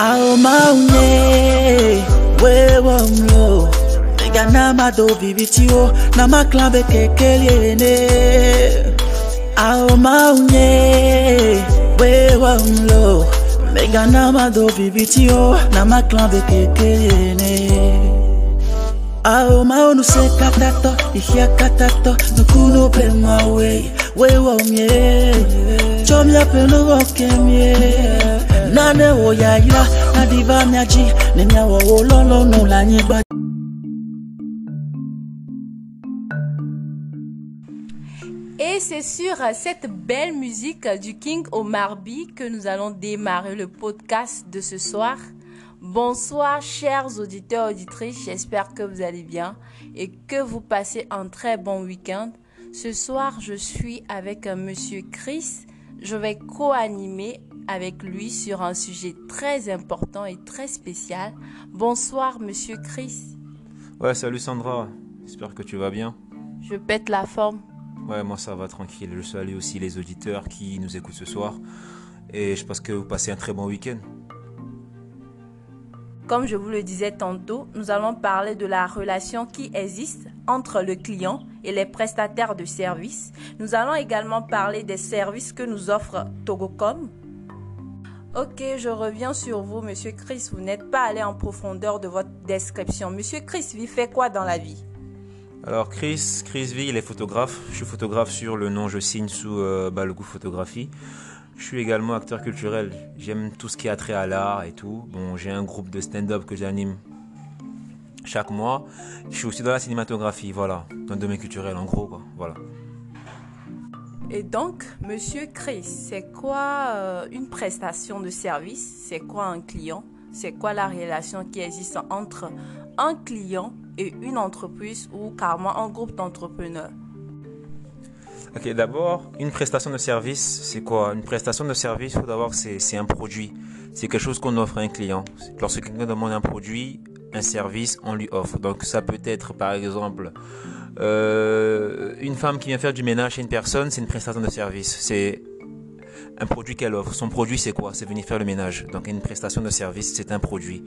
aomaunye wewe mlo. Ega na madobi bitio na maklambe kekeliene aomaunye wewe mlo. Mega na mado madobi bitio na maklambe kekeliene aomaonu se katato ihia katato nukuno pe pemawe wewe omye. Chomya penogo kemye yeah. Et c'est sur cette belle musique du King Omar B que nous allons démarrer le podcast de ce soir. Bonsoir chers auditeurs auditrices, j'espère que vous allez bien et que vous passez un très bon week-end. Ce soir, je suis avec un monsieur Chris. Je vais co-animer avec lui sur un sujet très important et très spécial. Bonsoir monsieur Chris. Ouais, salut Sandra. J'espère que tu vas bien. Je pète la forme. Ouais, moi ça va tranquille. Je salue aussi les auditeurs qui nous écoutent ce soir. Et je pense que vous passez un très bon week-end. Comme je vous le disais tantôt, nous allons parler de la relation qui existe entre le client et les prestataires de services. Nous allons également parler des services que nous offre Togocom. Ok, je reviens sur vous, Monsieur Chris. Vous n'êtes pas allé en profondeur de votre description. Monsieur Chris, il fait quoi dans la vie? Alors Chris, Chris V, il est photographe. Je suis photographe sur le nom, je signe sous euh, Balgou Photographie. Je suis également acteur culturel. J'aime tout ce qui a trait à l'art et tout. Bon, j'ai un groupe de stand-up que j'anime chaque mois. Je suis aussi dans la cinématographie, voilà, dans le domaine culturel en gros, quoi. Voilà. Et donc, Monsieur Chris, c'est quoi euh, une prestation de service? C'est quoi un client? C'est quoi la relation qui existe entre un client et une entreprise ou carrément un groupe d'entrepreneurs? Ok, d'abord, une prestation de service, c'est quoi? Une prestation de service, faut d'abord c'est un produit. C'est quelque chose qu'on offre à un client. Lorsque quelqu'un demande un produit, un service, on lui offre. Donc ça peut être par exemple euh, une femme qui vient faire du ménage chez une personne, c'est une prestation de service. C'est un produit qu'elle offre. Son produit, c'est quoi? C'est venir faire le ménage. Donc, une prestation de service, c'est un produit.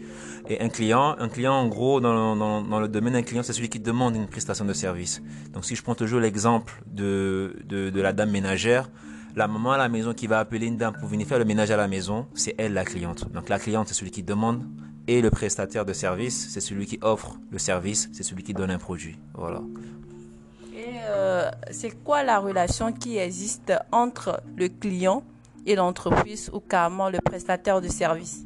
Et un client, un client, en gros, dans, dans, le domaine d'un client, c'est celui qui demande une prestation de service. Donc, si je prends toujours l'exemple de, de, de, la dame ménagère, la maman à la maison qui va appeler une dame pour venir faire le ménage à la maison, c'est elle la cliente. Donc, la cliente, c'est celui qui demande. Et le prestataire de service, c'est celui qui offre le service, c'est celui qui donne un produit. Voilà. Et euh, c'est quoi la relation qui existe entre le client et l'entreprise ou carrément le prestataire de service?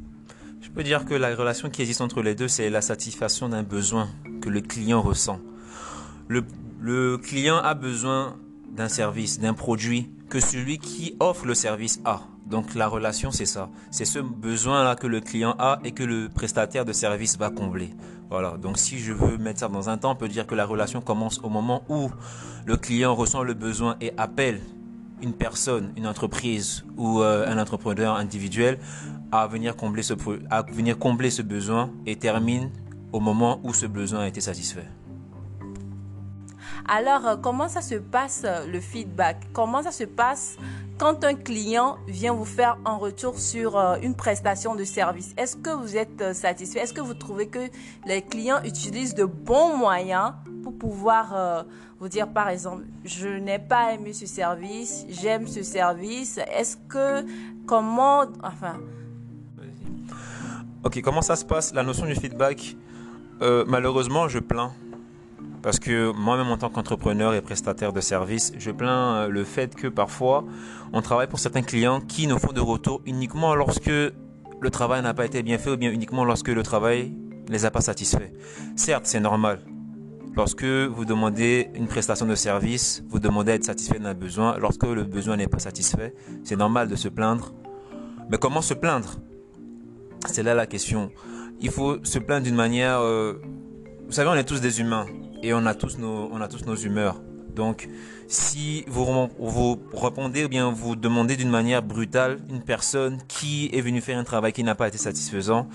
Je peux dire que la relation qui existe entre les deux, c'est la satisfaction d'un besoin que le client ressent. Le, le client a besoin d'un service, d'un produit que celui qui offre le service a. Donc la relation, c'est ça. C'est ce besoin-là que le client a et que le prestataire de service va combler. Voilà. Donc si je veux mettre ça dans un temps, on peut dire que la relation commence au moment où le client ressent le besoin et appelle une personne, une entreprise ou euh, un entrepreneur individuel à ce à venir combler ce besoin et termine au moment où ce besoin a été satisfait. Alors, euh, comment ça se passe euh, le feedback? Comment ça se passe quand un client vient vous faire un retour sur euh, une prestation de service? Est-ce que vous êtes satisfait? Est-ce que vous trouvez que les clients utilisent de bons moyens pour pouvoir vous dire, par exemple, je n'ai pas aimé ce service, j'aime ce service. Est-ce que, comment, enfin... Ok, comment ça se passe La notion du feedback, malheureusement, je plains parce que moi-même en tant qu'entrepreneur et prestataire de services, je plains le fait que parfois on travaille pour certains clients qui nous font de retour uniquement lorsque le travail n'a pas été bien fait ou bien uniquement lorsque le travail ne les a pas satisfaits. Certes, c'est normal. Lorsque vous demandez une prestation de service, vous demandez à être satisfait d'un besoin. Lorsque le besoin n'est pas satisfait, c'est normal de se plaindre. Mais comment se plaindre? C'est là la question. Il faut se plaindre d'une manière... Euh, vous savez, on est tous des humains et on a tous nos, on a tous nos humeurs. Donc, si vous, vous répondez ou bien vous demandez d'une manière brutale une personne qui est venue faire un travail qui n'a pas été satisfaisant,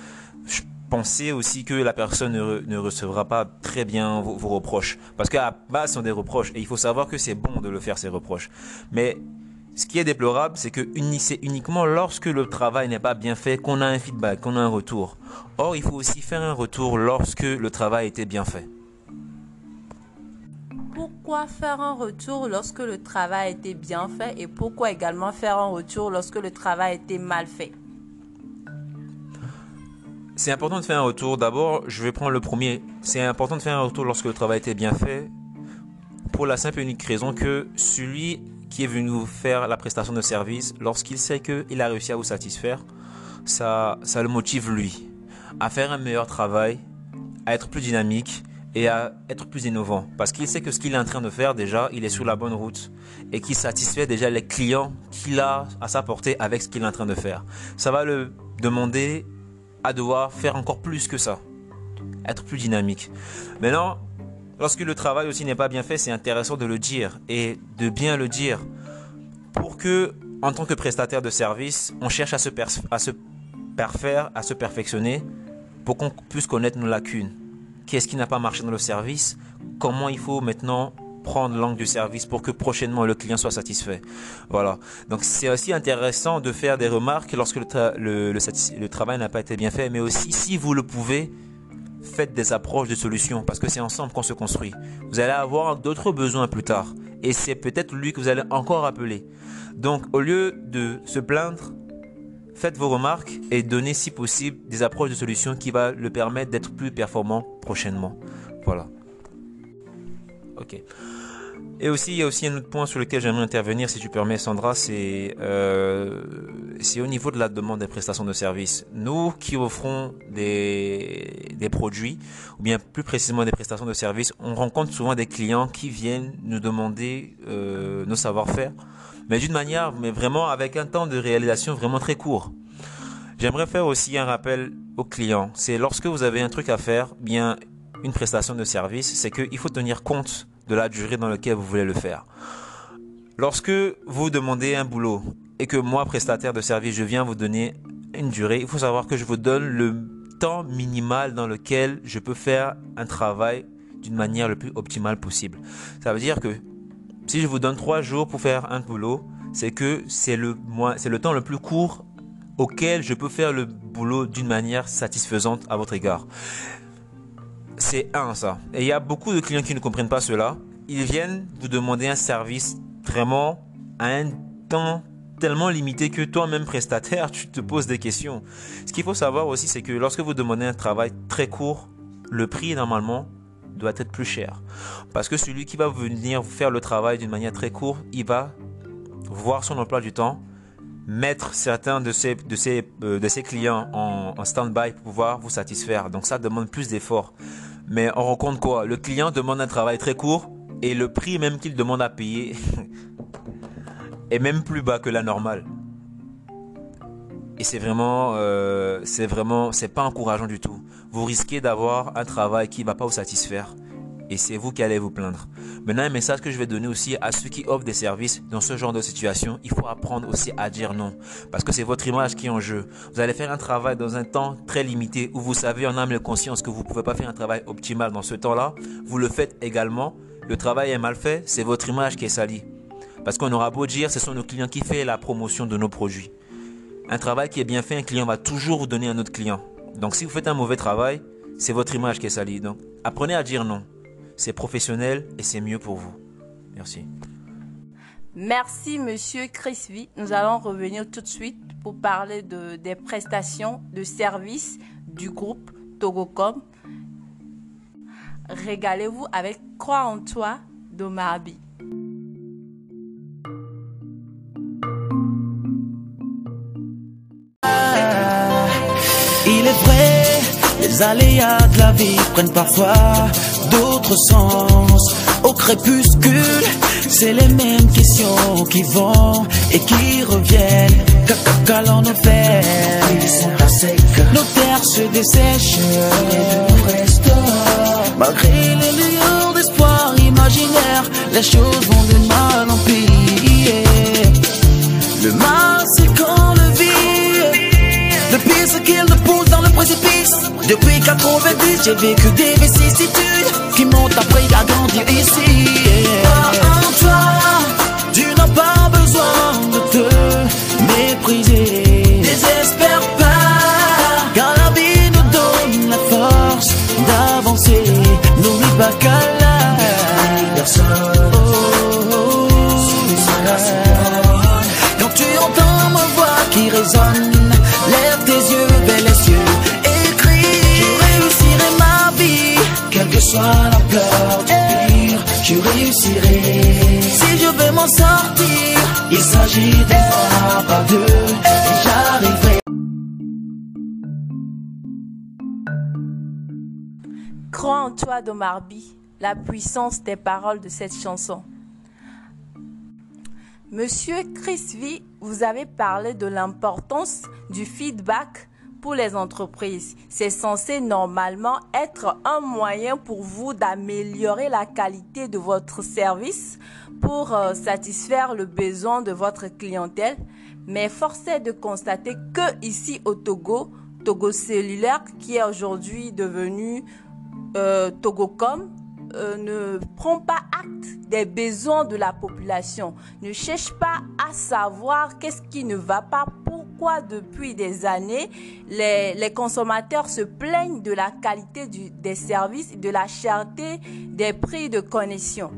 pensez aussi que la personne ne, ne recevra pas très bien vos, vos reproches. Parce qu'à base, ce sont des reproches et il faut savoir que c'est bon de le faire, ces reproches. Mais ce qui est déplorable, c'est que c'est uniquement lorsque le travail n'est pas bien fait qu'on a un feedback, qu'on a un retour. Or, il faut aussi faire un retour lorsque le travail était bien fait. Pourquoi faire un retour lorsque le travail était bien fait et pourquoi également faire un retour lorsque le travail était mal fait? C'est important de faire un retour. D'abord, je vais prendre le premier. C'est important de faire un retour lorsque le travail était bien fait pour la simple et unique raison que celui qui est venu vous faire la prestation de service, lorsqu'il sait qu'il a réussi à vous satisfaire, ça, ça le motive lui à faire un meilleur travail, à être plus dynamique et à être plus innovant. Parce qu'il sait que ce qu'il est en train de faire déjà, il est sur la bonne route et qu'il satisfait déjà les clients qu'il a à sa portée avec ce qu'il est en train de faire. Ça va le demander à devoir faire encore plus que ça, être plus dynamique. Maintenant, Lorsque le travail aussi n'est pas bien fait, c'est intéressant de le dire et de bien le dire pour que, en tant que prestataire de service, on cherche à se, à se parfaire, à se perfectionner pour qu'on puisse connaître nos lacunes. Qu'est-ce qui n'a pas marché dans le service? Comment il faut maintenant prendre l'angle du service pour que prochainement le client soit satisfait? Voilà. Donc c'est aussi intéressant de faire des remarques lorsque le, le travail n'a pas été bien fait, mais aussi si vous le pouvez, faites des approches de solutions parce que c'est ensemble qu'on se construit. Vous allez avoir d'autres besoins plus tard et c'est peut-être lui que vous allez encore appeler. Donc au lieu de se plaindre, faites vos remarques et donnez si possible des approches de solutions qui va le permettre d'être plus performant prochainement. Voilà. Ok. Et aussi, il y a aussi un autre point sur lequel j'aimerais intervenir, si tu permets, Sandra, c'est euh, au niveau de la demande des prestations de services. Nous qui offrons des, des produits, ou bien plus précisément des prestations de services, on rencontre souvent des clients qui viennent nous demander euh, nos savoir-faire, mais d'une manière, mais vraiment avec un temps de réalisation vraiment très court. J'aimerais faire aussi un rappel aux clients. C'est lorsque vous avez un truc à faire, bien une prestation de service, c'est qu'il faut tenir compte de la durée dans laquelle vous voulez le faire. Lorsque vous demandez un boulot et que moi, prestataire de service, je viens vous donner une durée, il faut savoir que je vous donne le temps minimal dans lequel je peux faire un travail d'une manière le plus optimale possible. Ça veut dire que si je vous donne trois jours pour faire un boulot, c'est que c'est le, temps le plus court auquel je peux faire le boulot d'une manière satisfaisante à votre égard. C'est un, ça. Et il y a beaucoup de clients qui ne comprennent pas cela. Ils viennent vous demander un service vraiment à un temps tellement limité que toi-même prestataire, tu te poses des questions. Ce qu'il faut savoir aussi, c'est que lorsque vous demandez un travail très court, le prix normalement doit être plus cher. Parce que celui qui va venir faire le travail d'une manière très courte, il va voir son emploi du temps, mettre certains de ses, de ses, euh, de ses clients en, stand-by pour pouvoir vous satisfaire. Donc ça demande plus d'efforts. Mais on rencontre quoi? Le client demande un travail très court et le prix même qu'il demande à payer est même plus bas que la normale. Et c'est vraiment, euh, c'est vraiment, c'est pas encourageant du tout. Vous risquez d'avoir un travail qui va pas vous satisfaire et c'est vous qui allez vous plaindre. Maintenant, un message que je vais donner aussi à ceux qui offrent des services dans ce genre de situation, il faut apprendre aussi à dire non. Parce que c'est votre image qui est en jeu. Vous allez faire un travail dans un temps très limité où vous savez en âme et conscience que vous ne pouvez pas faire un travail optimal dans ce temps-là. Vous le faites également. Le travail est mal fait, c'est votre image qui est salie. Parce qu'on aura beau dire, ce sont nos clients qui font la promotion de nos produits. Un travail qui est bien fait, un client va toujours vous donner un autre client. Donc si vous faites un mauvais travail, c'est votre image qui est salie. Donc apprenez à dire non c'est professionnel et c'est mieux pour vous. Merci. Merci, monsieur Chris V. Nous allons revenir tout de suite pour parler de, des prestations de services du groupe Togocom. Régalez-vous avec Croix en toi d'Omarbi. Les aléas de la vie prennent parfois d'autres sens. Au crépuscule, c'est les mêmes questions qui vont et qui reviennent. Nos faire? Nos terres se dessèchent Malgré les lueurs d'espoir imaginaire, les choses vont de mal en pire. Le mal, c'est quand le vit. Le pire, c'est qu'il le précipice. Depuis 90, j'ai vécu des vicissitudes qui m'ont appris à grandir ici. Toi, Domarbi, la puissance des paroles de cette chanson. Monsieur Chris V, vous avez parlé de l'importance du feedback pour les entreprises. C'est censé normalement être un moyen pour vous d'améliorer la qualité de votre service pour euh, satisfaire le besoin de votre clientèle. Mais force est de constater que ici au Togo, Togo Cellulaire, qui est aujourd'hui devenu euh, Togocom, euh, ne prend pas acte des besoins de la population, ne cherche pas à savoir qu'est-ce qui ne va pas, pourquoi depuis des années les, consommateurs se plaignent de la qualité des services, de la cherté des prix de connexion.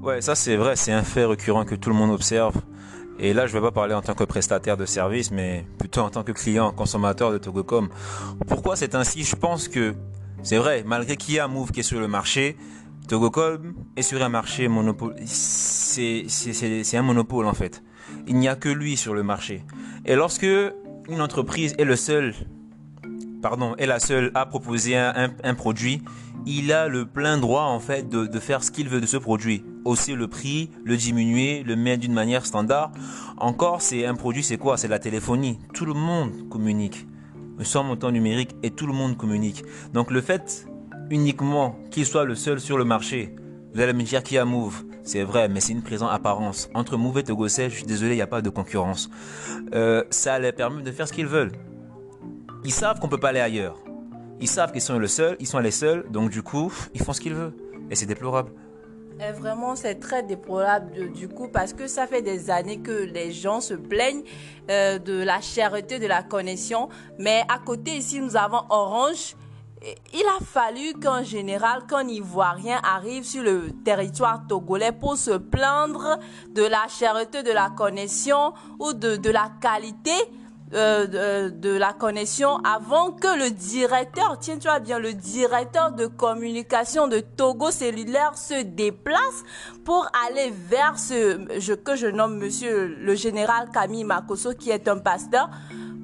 Ouais, ça c'est vrai, c'est un fait récurrent que tout le monde observe. Et là, je ne vais pas parler en tant que prestataire de service, mais plutôt en tant que client, consommateur de Togocom. Pourquoi c'est ainsi? Je pense que c'est vrai, malgré qu'il y a Move qui est sur le marché, Togocom est sur un marché monopole. C'est un monopole en fait. Il n'y a que lui sur le marché. Et lorsque une entreprise est le seul, pardon, est la seule à proposer un, produit, il a le plein droit en fait de, de faire ce qu'il veut de ce produit. Aussi le prix, le diminuer, le mettre d'une manière standard. Encore, c'est un produit, c'est quoi? C'est la téléphonie. Tout le monde communique. Nous sommes au temps numérique et tout le monde communique. Donc le fait uniquement qu'il soit le seul sur le marché, vous allez me dire qu'il y a Move. C'est vrai, mais c'est une présence apparence. Entre Move et Togocel, je suis désolé, il n'y a pas de concurrence. Euh, ça les permet de faire ce qu'ils veulent. Ils savent qu'on peut pas aller ailleurs. Ils savent qu'ils sont le seul, ils sont les seuls, donc du coup, ils font ce qu'ils veulent. Et c'est déplorable. Vraiment, c'est très déplorable du coup parce que ça fait des années que les gens se plaignent euh, de la cherté de la connexion. Mais à côté ici, nous avons Orange. Il a fallu qu'un général, qu'un Ivoirien arrive sur le territoire togolais pour se plaindre de la cherté de la connexion ou de, de la qualité euh, de, de la connexion avant que le directeur, tiens-toi bien, le directeur de communication de Togo Cellulaire se déplace pour aller vers ce je, que je nomme monsieur le général Camille Makoso qui est un pasteur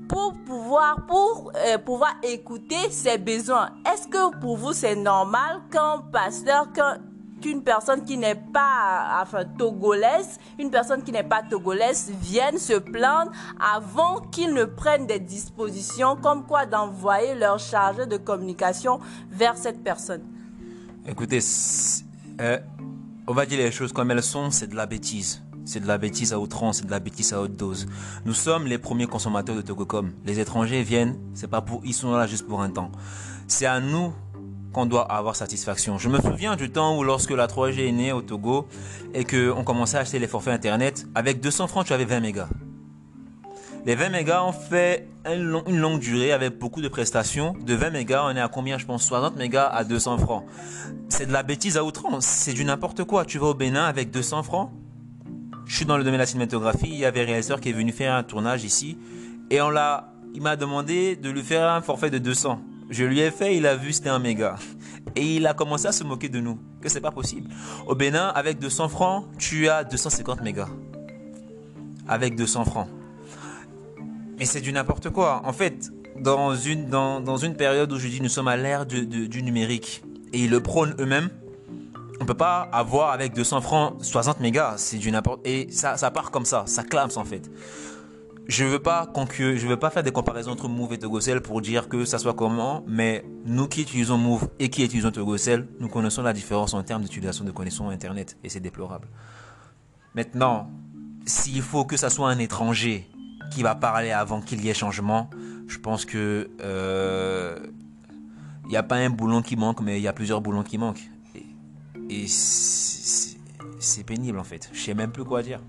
pour pouvoir pour euh, pouvoir écouter ses besoins. Est-ce que pour vous c'est normal qu'un pasteur qu'un qu'une personne qui n'est pas enfin togolaise, une personne qui n'est pas togolaise vienne se plaindre avant qu'ils ne prennent des dispositions comme quoi d'envoyer leur chargé de communication vers cette personne. Écoutez, euh, on va dire les choses comme elles sont, c'est de la bêtise. C'est de la bêtise à outrance, c'est de la bêtise à haute dose. Nous sommes les premiers consommateurs de Togocom. Les étrangers viennent, c'est pas pour, ils sont là juste pour un temps. C'est à nous qu'on doit avoir satisfaction. Je me souviens du temps où lorsque la 3G est née au Togo et que on commençait à acheter les forfaits internet, avec 200 francs tu avais 20 mégas. Les 20 mégas ont fait une longue durée avec beaucoup de prestations. De 20 mégas, on est à combien Je pense 60 mégas à 200 francs. C'est de la bêtise à outrance. C'est du n'importe quoi. Tu vas au Bénin avec 200 francs. Je suis dans le domaine de la cinématographie. Il y avait un réalisateur qui est venu faire un tournage ici. Et on l'a, il m'a demandé de lui faire un forfait de 200. Je lui ai fait, il a vu c'était un méga. Et il a commencé à se moquer de nous. Que c'est pas possible. Au Bénin, avec 200 francs, tu as 250 mégas. Avec 200 francs. Mais c'est du n'importe quoi. En fait, dans une, dans, période où je dis nous sommes à l'ère du numérique et ils le prônent eux-mêmes, on peut pas avoir avec 200 francs 60 mégas. C'est du n'importe. Et ça, ça part comme ça. Ça clame en fait. Je veux veux pas faire des comparaisons entre Move et Togocell pour dire que ça soit comment, mais nous qui utilisons Move et qui utilisons Togocell, nous connaissons la différence en termes d'utilisation de connexion Internet et c'est déplorable. Maintenant, s'il faut que ça soit un étranger qui va parler avant qu'il y ait changement, je pense que euh, il n'y a pas un boulon qui manque, mais il y a plusieurs boulons qui manquent. Et, et c'est pénible en fait. Je sais même plus quoi dire.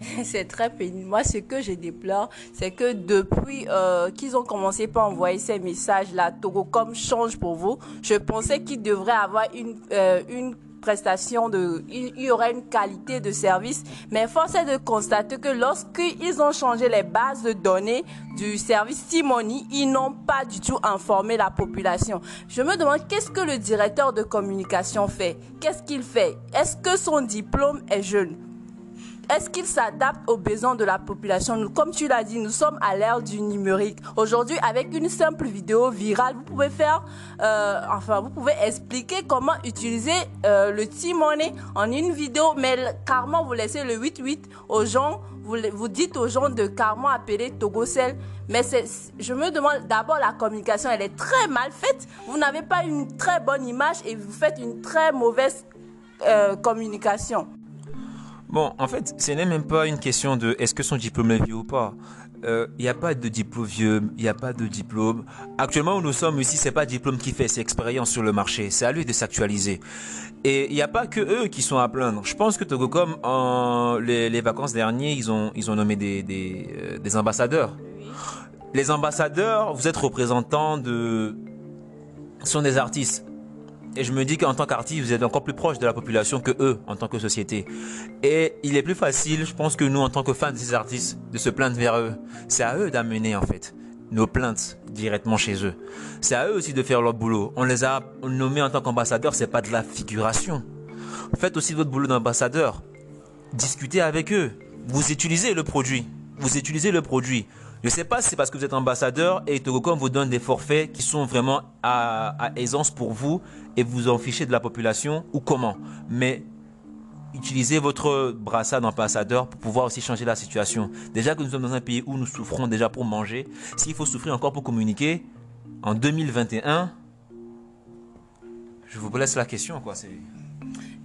c'est très pénible. Moi, ce que je déplore, c'est que depuis euh, qu'ils ont commencé par envoyer ces messages-là, Togocom change pour vous, je pensais qu'il devrait avoir une, euh, une prestation de, il y aurait une qualité de service. Mais force est de constater que lorsqu'ils ont changé les bases de données du service Timoni, ils n'ont pas du tout informé la population. Je me demande qu'est-ce que le directeur de communication fait? Qu'est-ce qu'il fait? Est-ce que son diplôme est jeune? Est-ce qu'il s'adapte aux besoins de la population? Nous, Comme tu l'as dit, nous sommes à l'ère du numérique. Aujourd'hui, avec une simple vidéo virale, vous pouvez faire, euh, enfin, vous pouvez expliquer comment utiliser euh, le T-Money en une vidéo, mais carrément, vous laissez le 8-8 aux gens, vous, vous dites aux gens de carrément appeler Togocel. Mais je me demande, d'abord, la communication, elle est très mal faite. Vous n'avez pas une très bonne image et vous faites une très mauvaise euh, communication. Bon, en fait, ce n'est même pas une question de est-ce que son diplôme est vieux ou pas. Il euh, n'y a pas de diplôme vieux, il n'y a pas de diplôme. Actuellement où nous sommes ici, c'est pas diplôme qui fait, c'est expérience sur le marché. C'est à lui de s'actualiser. Et il n'y a pas que eux qui sont à plaindre. Je pense que Togocom, en les, les vacances dernières, ils ont, ils ont nommé des, des, euh, des ambassadeurs. Les ambassadeurs, vous êtes représentants de, sont des artistes. Et je me dis qu'en tant qu'artiste, vous êtes encore plus proche de la population que eux, en tant que société. Et il est plus facile, je pense que nous, en tant que fans de ces artistes, de se plaindre vers eux. C'est à eux d'amener, en fait, nos plaintes directement chez eux. C'est à eux aussi de faire leur boulot. On les a nommés en tant qu'ambassadeurs, c'est pas de la figuration. Faites aussi votre boulot d'ambassadeur. Discutez avec eux. Vous utilisez le produit. Vous utilisez le produit. Je ne sais pas si c'est parce que vous êtes ambassadeur et Togocom vous donne des forfaits qui sont vraiment à, aisance pour vous et vous en fichez de la population ou comment. Mais utilisez votre brassard d'ambassadeur pour pouvoir aussi changer la situation. Déjà que nous sommes dans un pays où nous souffrons déjà pour manger, s'il faut souffrir encore pour communiquer, en 2021, je vous laisse la question.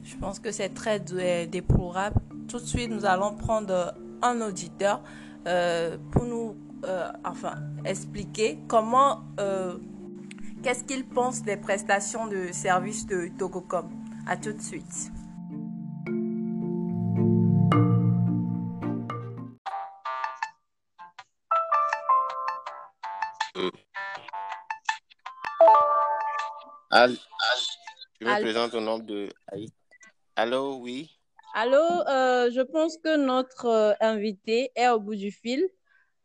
Je pense que c'est très déplorable. Tout de suite, nous allons prendre un auditeur euh, pour nous euh, enfin, expliquer comment, euh, qu'est-ce qu'il pense des prestations de services de Togocom. À tout de suite. je me présente au nom de Allô, oui. Allô, euh, je pense que notre invité est au bout du fil.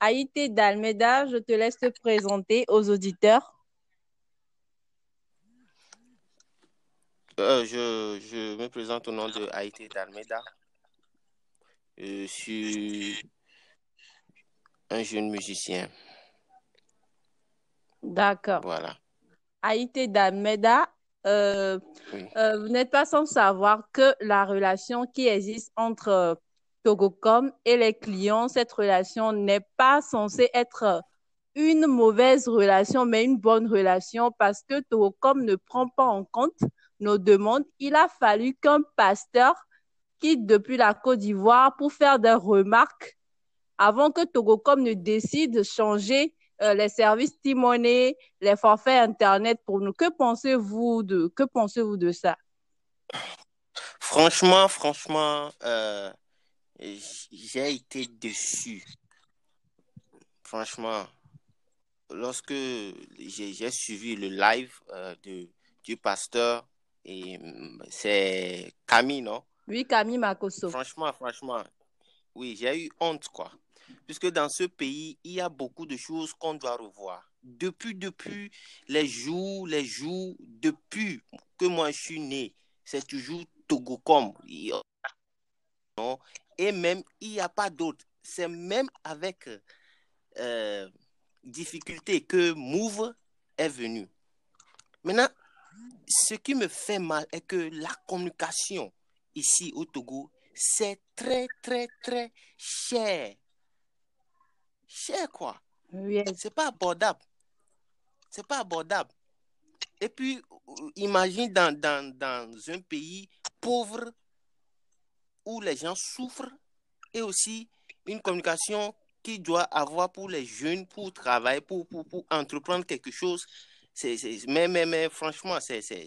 Haïté d'Almeda, je te laisse te présenter aux auditeurs. Euh, je, me présente au nom de Haïté d'Almeda. Je suis un jeune musicien. D'accord. Voilà. Haïté d'Almeda, euh, euh, vous n'êtes pas sans savoir que la relation qui existe entre Togocom et les clients, cette relation n'est pas censée être une mauvaise relation, mais une bonne relation parce que Togocom ne prend pas en compte nos demandes. Il a fallu qu'un pasteur quitte depuis la Côte d'Ivoire pour faire des remarques avant que Togocom ne décide de changer euh, les services Timoné, les forfaits Internet pour nous. Que pensez-vous de, que pensez-vous de ça? Franchement, franchement, euh, j'ai été déçu. Franchement, lorsque j'ai suivi le live euh, de, du pasteur, et mm, c'est Camille, non? Oui, Camille Makoso. Franchement, franchement, oui, j'ai eu honte, quoi. Puisque dans ce pays, il y a beaucoup de choses qu'on doit revoir. Depuis, depuis les jours, les jours, depuis que moi je suis né, c'est toujours Togocom. Non, et même, il n'y a pas d'autre. C'est même avec euh, difficulté que Move est venu. Maintenant, ce qui me fait mal est que la communication ici au Togo, c'est très, très, très cher. Cher quoi? Oui. C'est pas abordable. C'est pas abordable. Et puis, imagine dans, dans, dans un pays pauvre où les gens souffrent et aussi une communication qui doit avoir pour les jeunes, pour travailler, pour, pour, pour entreprendre quelque chose. C'est, mais, mais, mais franchement, c'est, c'est,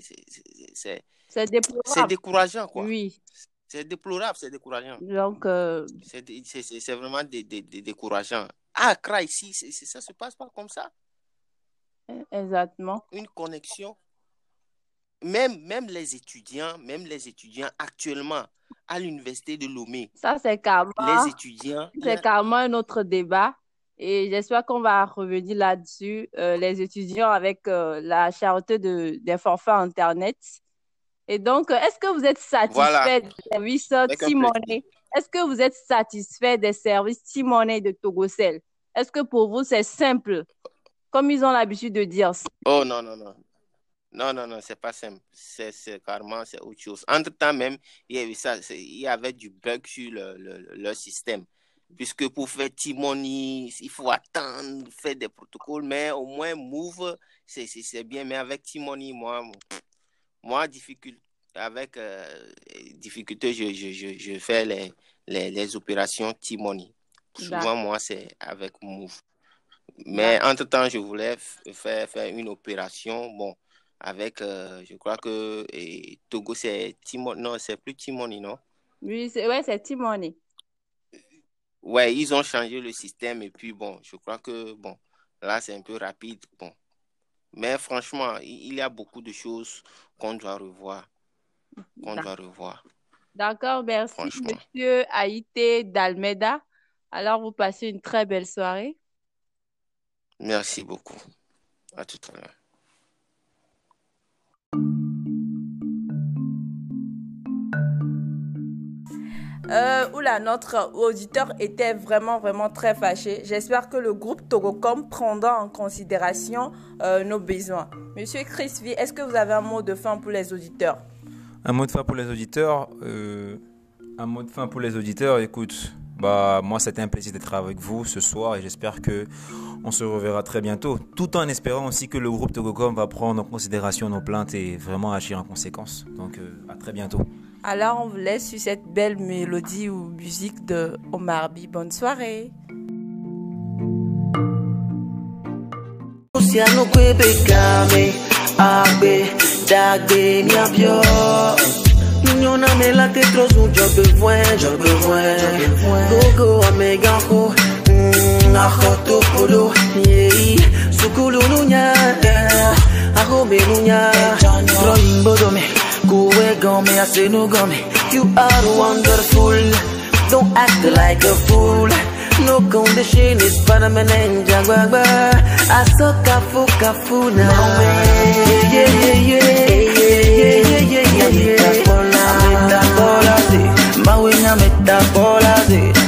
c'est, décourageant. Quoi. Oui. C'est déplorable, c'est décourageant. Donc, euh, C'est vraiment dé- dé- dé- décourageant. À Accra, ici, ça se passe pas comme ça. exactement. Une connexion. Même, même les étudiants, même les étudiants actuellement à l'université de Lomé, Ça, c'est carrément, les étudiants, c'est carrément un autre débat. Et j'espère qu'on va revenir là-dessus. Euh, les étudiants avec euh, la charité de, des forfaits Internet. Et donc, euh, est-ce que vous êtes Voilà. satisfait des services T-Money? Est-ce que vous êtes satisfait des services T-Money de Togocel? Est-ce que pour vous, c'est simple, comme ils ont l'habitude de dire? Oh non, non, non. Non, non, non, c'est pas simple. C'est carrément, c'est autre chose. Entre-temps même, il y avait ça, c'est- il y avait du bug sur le, le, le système. Puisque pour faire Timoni, il faut attendre, faire des protocoles, mais au moins Move, c'est bien. Mais avec Timoni, moi, moi, difficulté, avec euh, difficulté, je, je, je, je fais les, les, les opérations Timoni. Souvent, moi, c'est avec Move. Mais entre-temps, je voulais faire, faire une opération, bon, avec, euh, je crois que et Togo, c'est Timon, non, c'est plus Timoni, non? Oui, c'est ouais, c'est T-Money. Ouais, ils ont changé le système et puis bon, je crois que bon, là c'est un peu rapide, bon. Mais franchement, il y a beaucoup de choses qu'on doit revoir, qu'on doit revoir, D'accord, merci. Monsieur Haïté d'Almeida. Alors, vous passez une très belle soirée. Merci beaucoup. À tout à l'heure. Euh, oula, notre auditeur était vraiment, vraiment très fâché. J'espère que le groupe Togocom prendra en considération euh, nos besoins. Monsieur Chris V, est-ce que vous avez un mot de fin pour les auditeurs? Un mot de fin pour les auditeurs. euh, un mot de fin pour les auditeurs. Écoute, bah moi c'était un plaisir d'être avec vous ce soir et j'espère que on se reverra très bientôt. Tout en espérant aussi que le groupe Togocom va prendre en considération nos plaintes et vraiment agir en conséquence. Donc euh, à très bientôt. Alors on vous laisse sur cette belle mélodie ou musique de Omar Bi. Bonne soirée. Gummy, I say no gummy. You are wonderful. Don't act like a fool. No condition is permanent Jagwagwa Asoka fuka funa Yeah, yeah, yeah, yeah Yeah, yeah, yeah, yeah, yeah Metabola, metabola, mawina metabola, metabola